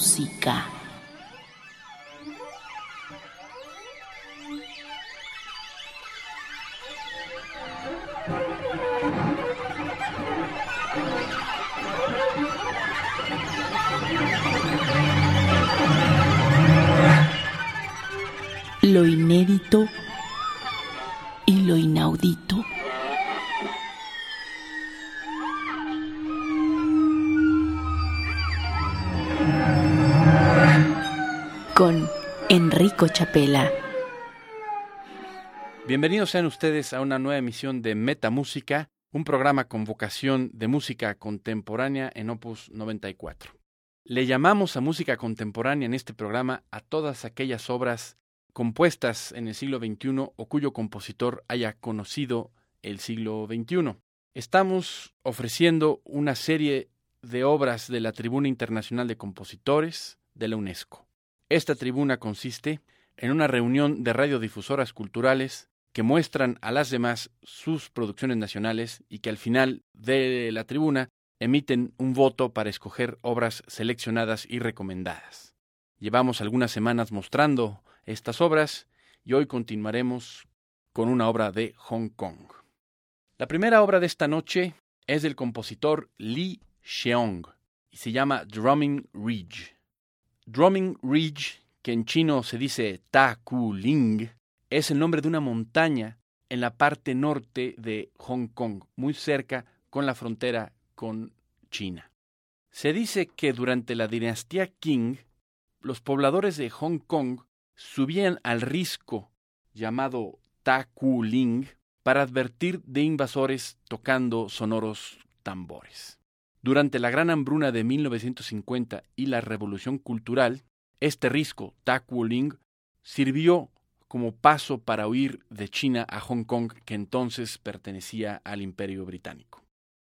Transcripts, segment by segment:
Metamúsica. Bienvenidos sean ustedes a una nueva emisión de Metamúsica, un programa con vocación de música contemporánea en Opus 94. Le llamamos a música contemporánea en este programa a todas aquellas obras compuestas en el siglo XXI o cuyo compositor haya conocido el siglo XXI. Estamos ofreciendo una serie de obras de la Tribuna Internacional de Compositores de la UNESCO. Esta tribuna consiste en una reunión de radiodifusoras culturales que muestran a las demás sus producciones nacionales y que al final de la tribuna emiten un voto para escoger obras seleccionadas y recomendadas. Llevamos algunas semanas mostrando estas obras y hoy continuaremos con una obra de Hong Kong. La primera obra de esta noche es del compositor Li Xiong y se llama Drumming Ridge. Drumming Ridge, que en chino se dice Ta Ku Ling, es el nombre de una montaña en la parte norte de Hong Kong, muy cerca con la frontera con China. Se dice que durante la dinastía Qing, los pobladores de Hong Kong subían al risco llamado Ta Ku Ling para advertir de invasores tocando sonoros tambores. Durante la gran hambruna de 1950 y la revolución cultural, este risco, Ta Ku Ling, sirvió como paso para huir de China a Hong Kong, que entonces pertenecía al Imperio Británico.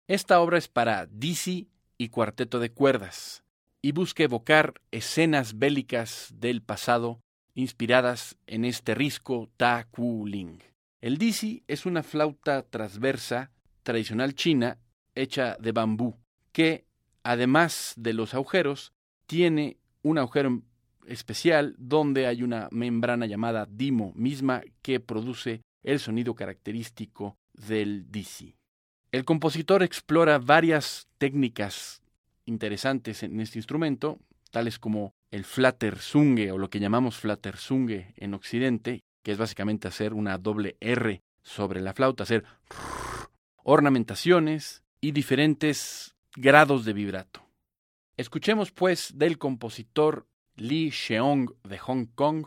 Esta obra es para Dizzy y cuarteto de cuerdas, y busca evocar escenas bélicas del pasado inspiradas en este risco Ta Ku Ling. El Dizzy es una flauta transversa tradicional china hecha de bambú, que, además de los agujeros, tiene un agujero especial donde hay una membrana llamada dimo, misma que produce el sonido característico del Dizzy. El compositor explora varias técnicas interesantes en este instrumento, tales como el flatterzunge o lo que llamamos flatterzunge en Occidente, que es básicamente hacer una doble R sobre la flauta, hacer ornamentaciones y diferentes grados de vibrato. Escuchemos pues del compositor Li Sheong de Hong Kong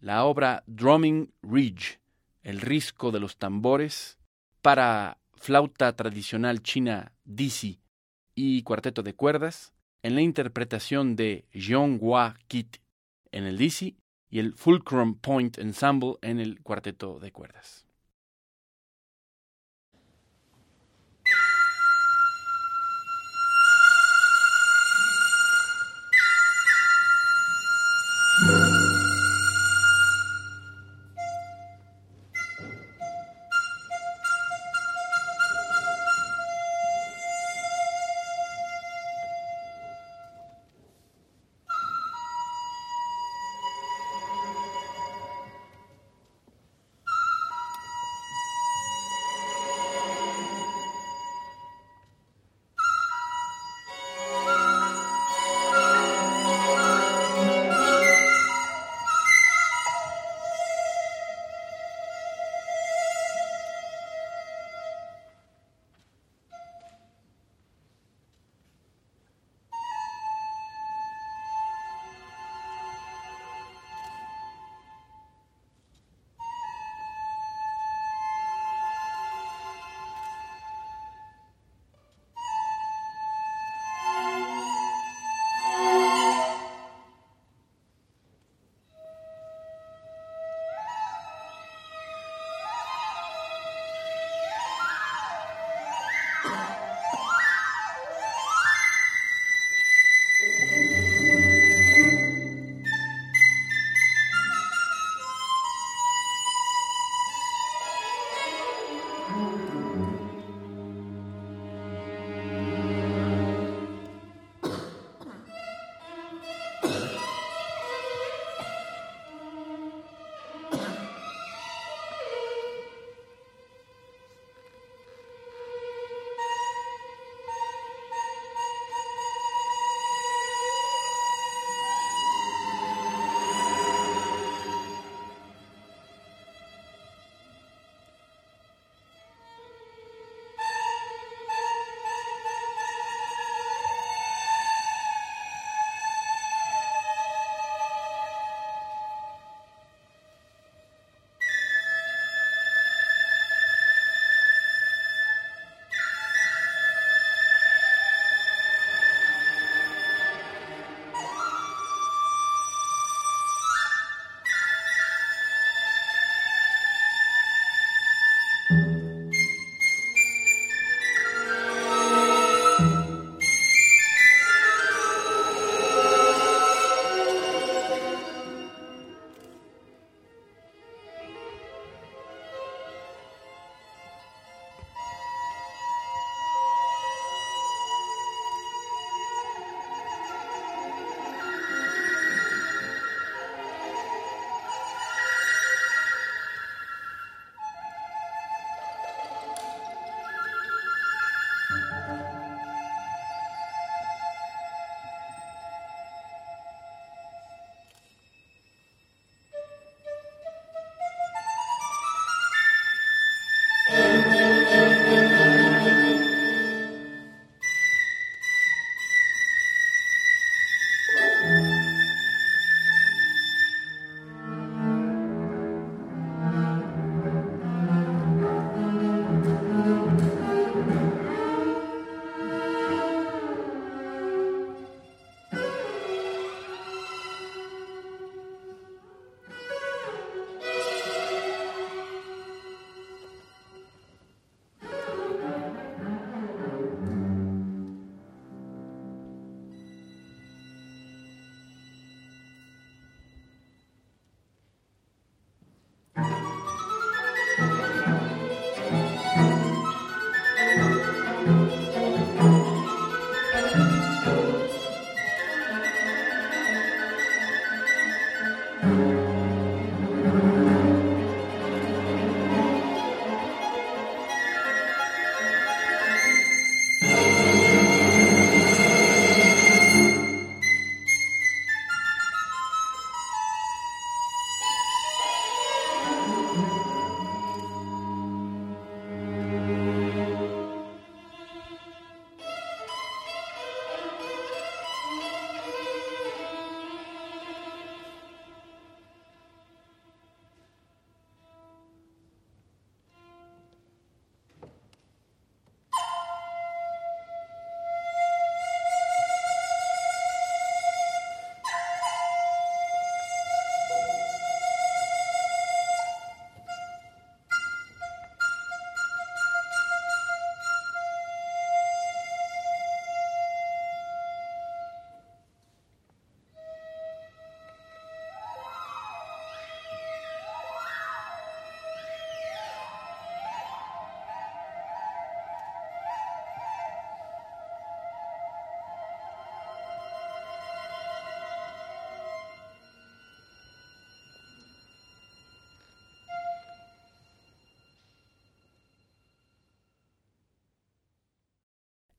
la obra Drumming Ridge, el risco de los tambores, para flauta tradicional china Dizzy y cuarteto de cuerdas, en la interpretación de Hua Kit en el Dizzy y el Fulcrum Point Ensemble en el cuarteto de cuerdas.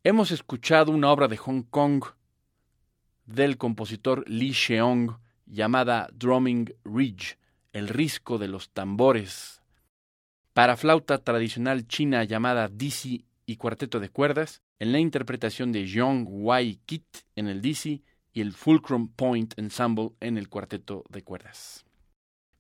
Hemos escuchado una obra de Hong Kong del compositor Li Sheong llamada Drumming Ridge, el risco de los tambores, para flauta tradicional china llamada Dixie y cuarteto de cuerdas, en la interpretación de Zhong Wai Kit en el Dixie y el Fulcrum Point Ensemble en el cuarteto de cuerdas.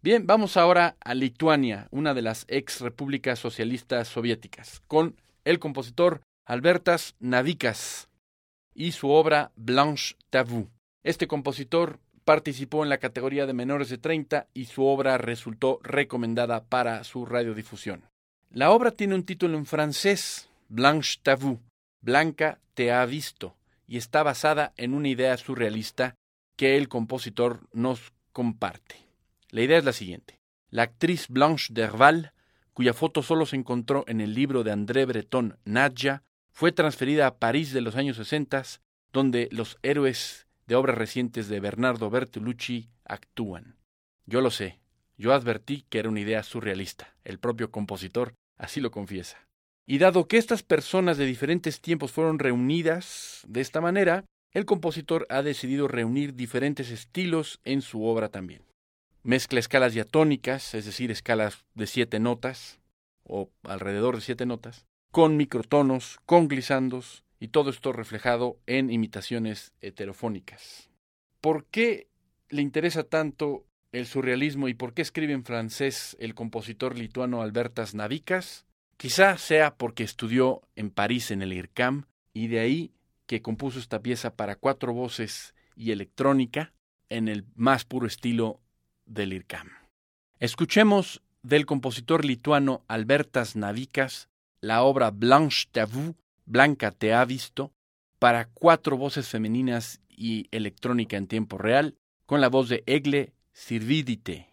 Bien, vamos ahora a Lituania, una de las ex repúblicas socialistas soviéticas, con el compositor Albertas Navikas y su obra Blanche Tavou. Este compositor participó en la categoría de menores de 30 y su obra resultó recomendada para su radiodifusión. La obra tiene un título en francés, Blanche Tavou, Blanca te ha visto, y está basada en una idea surrealista que el compositor nos comparte. La idea es la siguiente. La actriz Blanche Derval, cuya foto solo se encontró en el libro de André Breton Nadja, fue transferida a París de los años 60, donde los héroes de obras recientes de Bernardo Bertolucci actúan. Yo lo sé, yo advertí que era una idea surrealista, el propio compositor así lo confiesa. Y dado que estas personas de diferentes tiempos fueron reunidas de esta manera, el compositor ha decidido reunir diferentes estilos en su obra también. Mezcla escalas diatónicas, es decir, escalas de siete notas, o alrededor de siete notas, con microtonos, con glisandos, y todo esto reflejado en imitaciones heterofónicas. ¿Por qué le interesa tanto el surrealismo y por qué escribe en francés el compositor lituano Albertas Navikas? Quizá sea porque estudió en París en el IRCAM y de ahí que compuso esta pieza para cuatro voces y electrónica en el más puro estilo del IRCAM. Escuchemos del compositor lituano Albertas Navikas la obra Blanche Tavou Blanca te ha visto, para cuatro voces femeninas y electrónica en tiempo real, con la voz de Egle Sirvidite.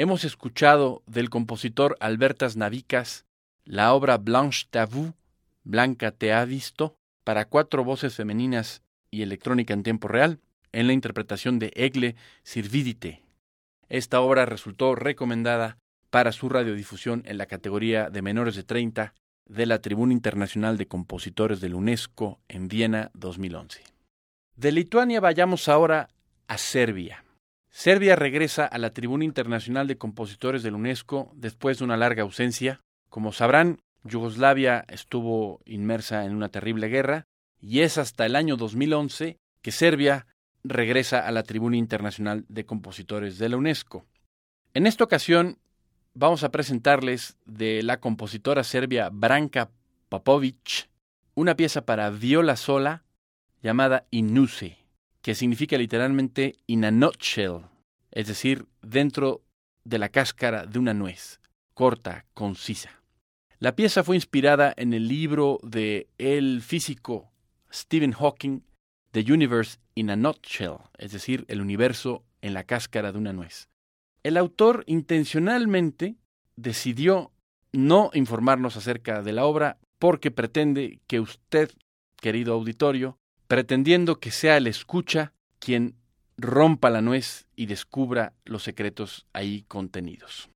Hemos escuchado del compositor Albertas Navicas la obra Blanche Tavou, Blanca te ha visto, para cuatro voces femeninas y electrónica en tiempo real, en la interpretación de Egle Sirvidite. Esta obra resultó recomendada para su radiodifusión en la categoría de menores de 30 de la Tribuna Internacional de Compositores de la UNESCO en Viena 2011. De Lituania vayamos ahora a Serbia. Serbia regresa a la Tribuna Internacional de Compositores de la UNESCO después de una larga ausencia. Como sabrán, Yugoslavia estuvo inmersa en una terrible guerra y es hasta el año 2011 que Serbia regresa a la Tribuna Internacional de Compositores de la UNESCO. En esta ocasión vamos a presentarles de la compositora serbia Branka Popovic una pieza para viola sola llamada Inuse, que significa literalmente in a nutshell, es decir, dentro de la cáscara de una nuez, corta, concisa. La pieza fue inspirada en el libro de el físico Stephen Hawking, The Universe in a Nutshell, es decir, el universo en la cáscara de una nuez. El autor intencionalmente decidió no informarnos acerca de la obra porque pretende que usted, querido auditorio, pretendiendo que sea el escucha quien rompa la nuez y descubra los secretos ahí contenidos.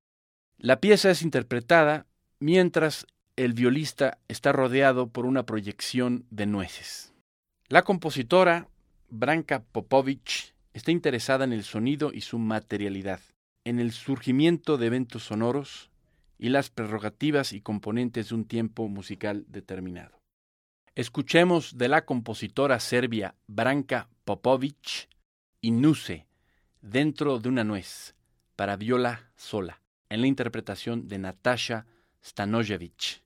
La pieza es interpretada mientras el violista está rodeado por una proyección de nueces. La compositora Branka Popovich está interesada en el sonido y su materialidad, en el surgimiento de eventos sonoros y las prerrogativas y componentes de un tiempo musical determinado. Escuchemos de la compositora serbia Branka Popovich Inuse, dentro de una nuez, para viola sola, en la interpretación de Natasha Stanojevic.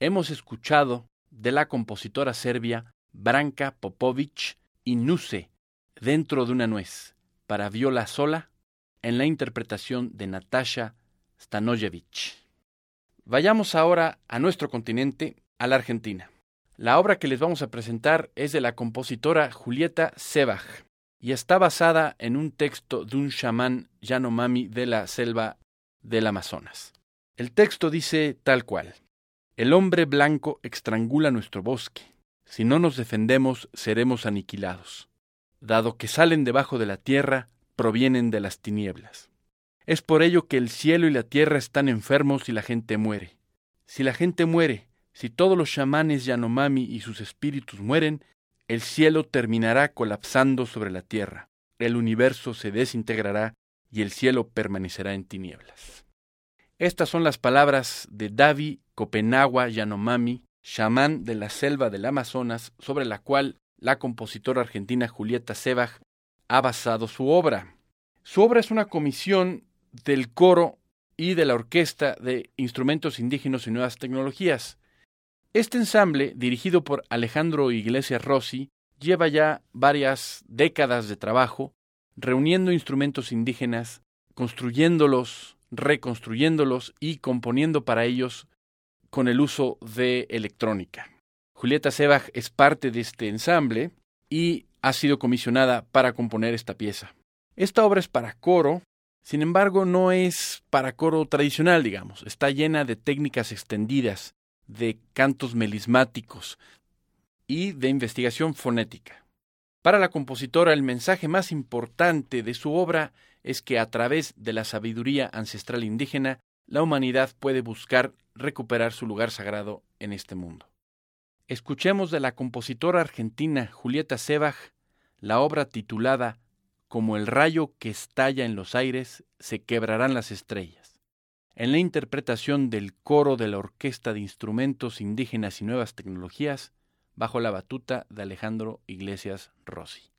Hemos escuchado de la compositora serbia Branka Popovic y Nuse, dentro de una nuez, para viola sola, en la interpretación de Natasha Stanojevic. Vayamos ahora a nuestro continente, a la Argentina. La obra que les vamos a presentar es de la compositora Julieta Sebach y está basada en un texto de un chamán Yanomami de la selva del Amazonas. El texto dice tal cual. El hombre blanco estrangula nuestro bosque. Si no nos defendemos, seremos aniquilados. Dado que salen debajo de la tierra, provienen de las tinieblas. Es por ello que el cielo y la tierra están enfermos y la gente muere. Si la gente muere, si todos los chamanes Yanomami y sus espíritus mueren, el cielo terminará colapsando sobre la tierra, el universo se desintegrará y el cielo permanecerá en tinieblas. Estas son las palabras de Davi Copenagua Yanomami, chamán de la selva del Amazonas, sobre la cual la compositora argentina Julieta Sebach ha basado su obra. Su obra es una comisión del coro y de la orquesta de instrumentos indígenas y nuevas tecnologías. Este ensamble, dirigido por Alejandro Iglesias Rossi, lleva ya varias décadas de trabajo reuniendo instrumentos indígenas, construyéndolos, reconstruyéndolos y componiendo para ellos con el uso de electrónica. Julieta Sebach es parte de este ensamble y ha sido comisionada para componer esta pieza. Esta obra es para coro, sin embargo no es para coro tradicional, digamos, está llena de técnicas extendidas, de cantos melismáticos y de investigación fonética. Para la compositora el mensaje más importante de su obra es que a través de la sabiduría ancestral indígena, la humanidad puede buscar recuperar su lugar sagrado en este mundo. Escuchemos de la compositora argentina Julieta Sebach la obra titulada Como el rayo que estalla en los aires, se quebrarán las estrellas, en la interpretación del coro de la Orquesta de Instrumentos Indígenas y Nuevas Tecnologías, bajo la batuta de Alejandro Iglesias Rossi.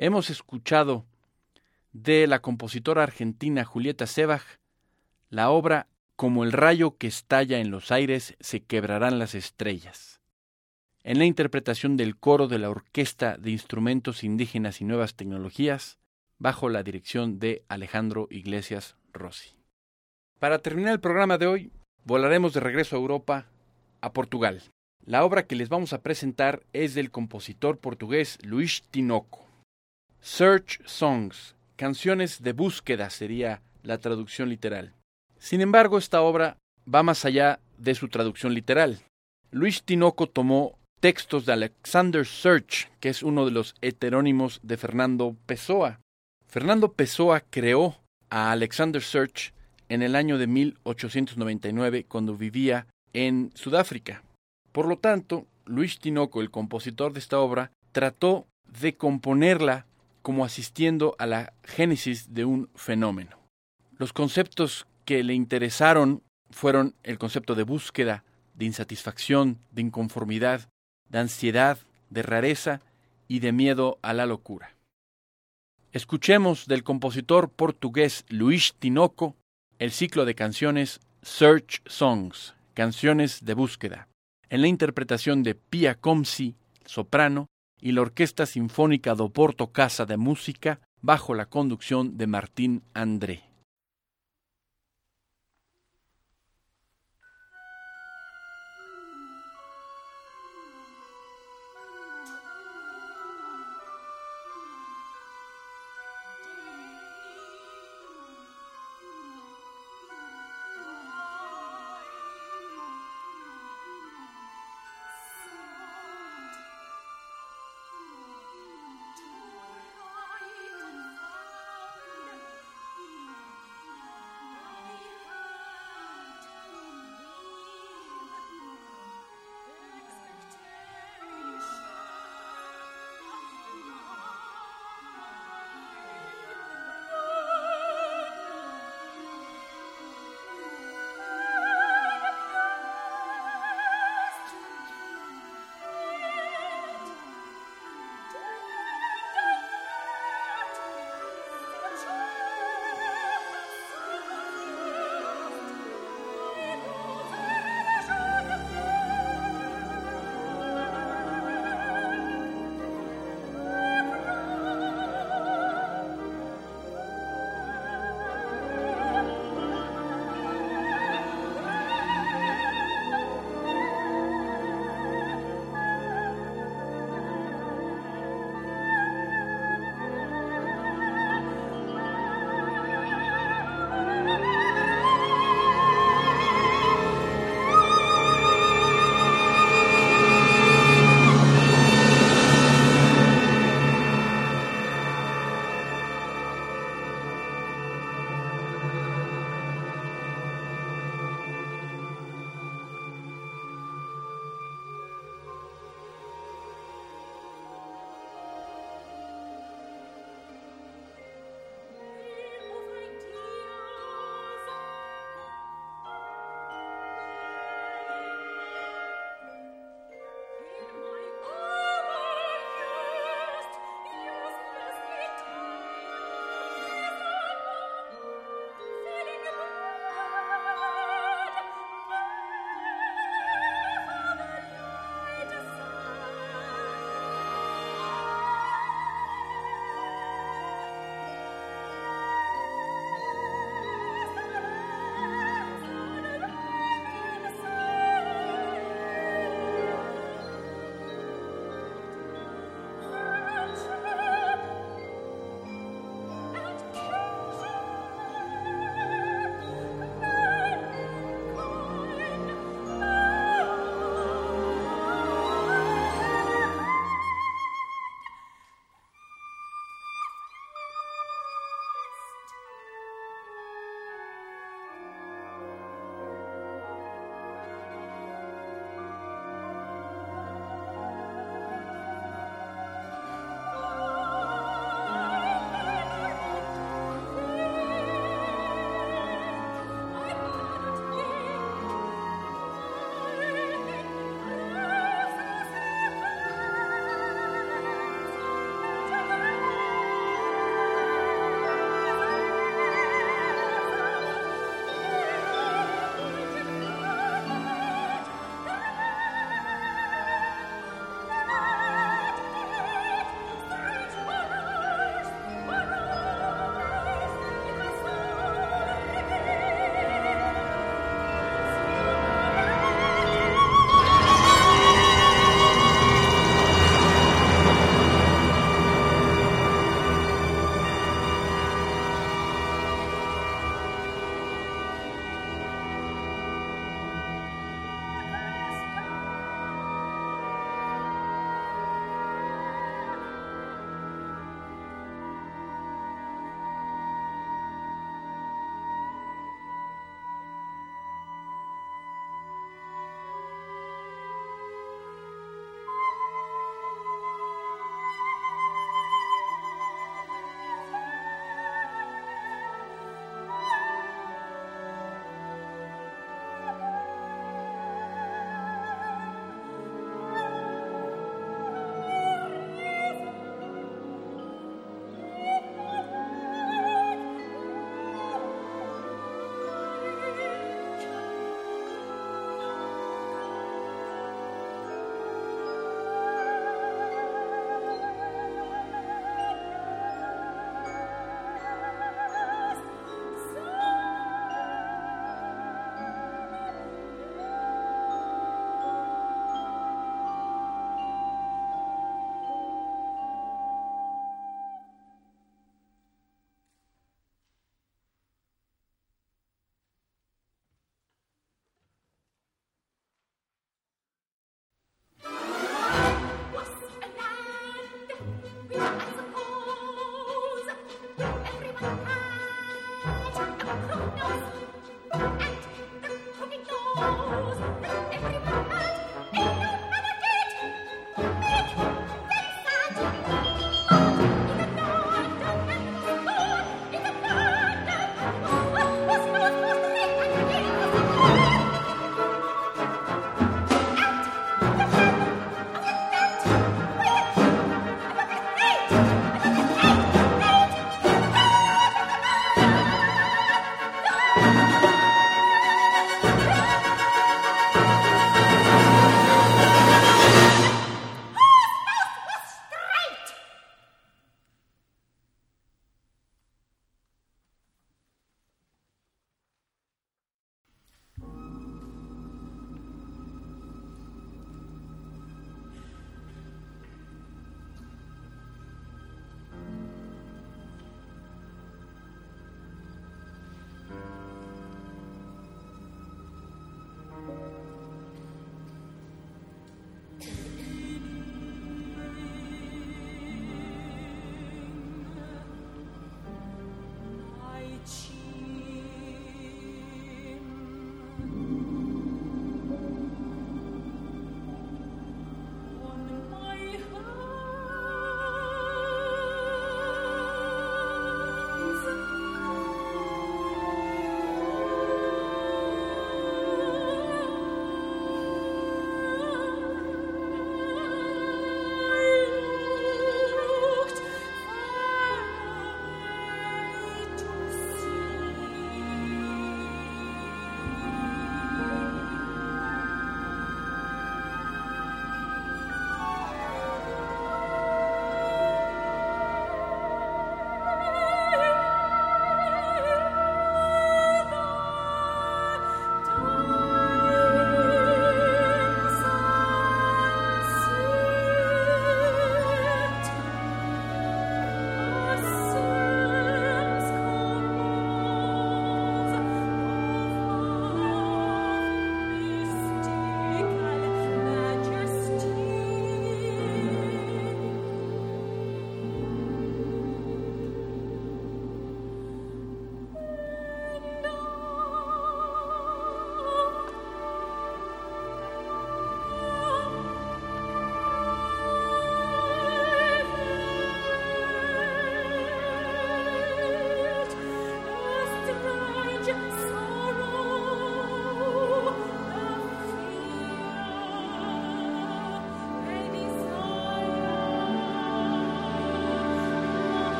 Hemos escuchado de la compositora argentina Julieta Sebach la obra Como el rayo que estalla en los aires se quebrarán las estrellas. En la interpretación del coro de la Orquesta de Instrumentos Indígenas y Nuevas Tecnologías, bajo la dirección de Alejandro Iglesias Rossi. Para terminar el programa de hoy, volaremos de regreso a Europa, a Portugal. La obra que les vamos a presentar es del compositor portugués Luis Tinoco. Search Songs, canciones de búsqueda sería la traducción literal. Sin embargo, esta obra va más allá de su traducción literal. Luis Tinoco tomó textos de Alexander Search, que es uno de los heterónimos de Fernando Pessoa. Fernando Pessoa creó a Alexander Search en el año de 1899 cuando vivía en Sudáfrica. Por lo tanto, Luis Tinoco, el compositor de esta obra, trató de componerla como asistiendo a la génesis de un fenómeno. Los conceptos que le interesaron fueron el concepto de búsqueda, de insatisfacción, de inconformidad, de ansiedad, de rareza y de miedo a la locura. Escuchemos del compositor portugués Luis Tinoco el ciclo de canciones Search Songs, canciones de búsqueda, en la interpretación de Pia Comsi, soprano, y la Orquesta Sinfónica do Porto Casa de Música bajo la conducción de Martín André.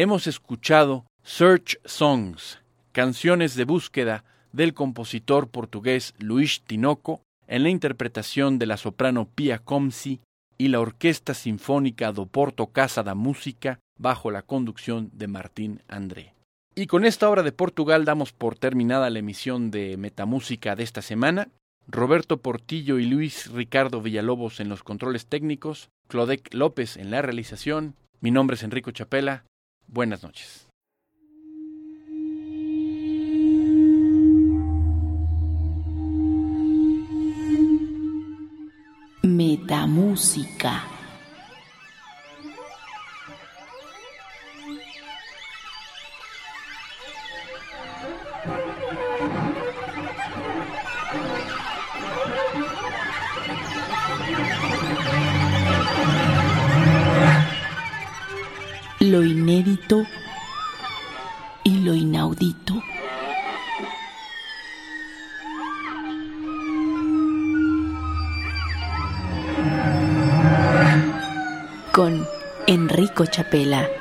Hemos escuchado Search Songs, canciones de búsqueda del compositor portugués Luis Tinoco, en la interpretación de la soprano Pia Comsi y la Orquesta Sinfónica do Porto Casa da Música bajo la conducción de Martín André. Y con esta obra de Portugal damos por terminada la emisión de Metamúsica de esta semana. Roberto Portillo y Luis Ricardo Villalobos en los controles técnicos, Clodec López en la realización. Mi nombre es Enrico Chapela. Buenas noches. Metamúsica. Lo inédito y lo inaudito. con Enrico Chapela.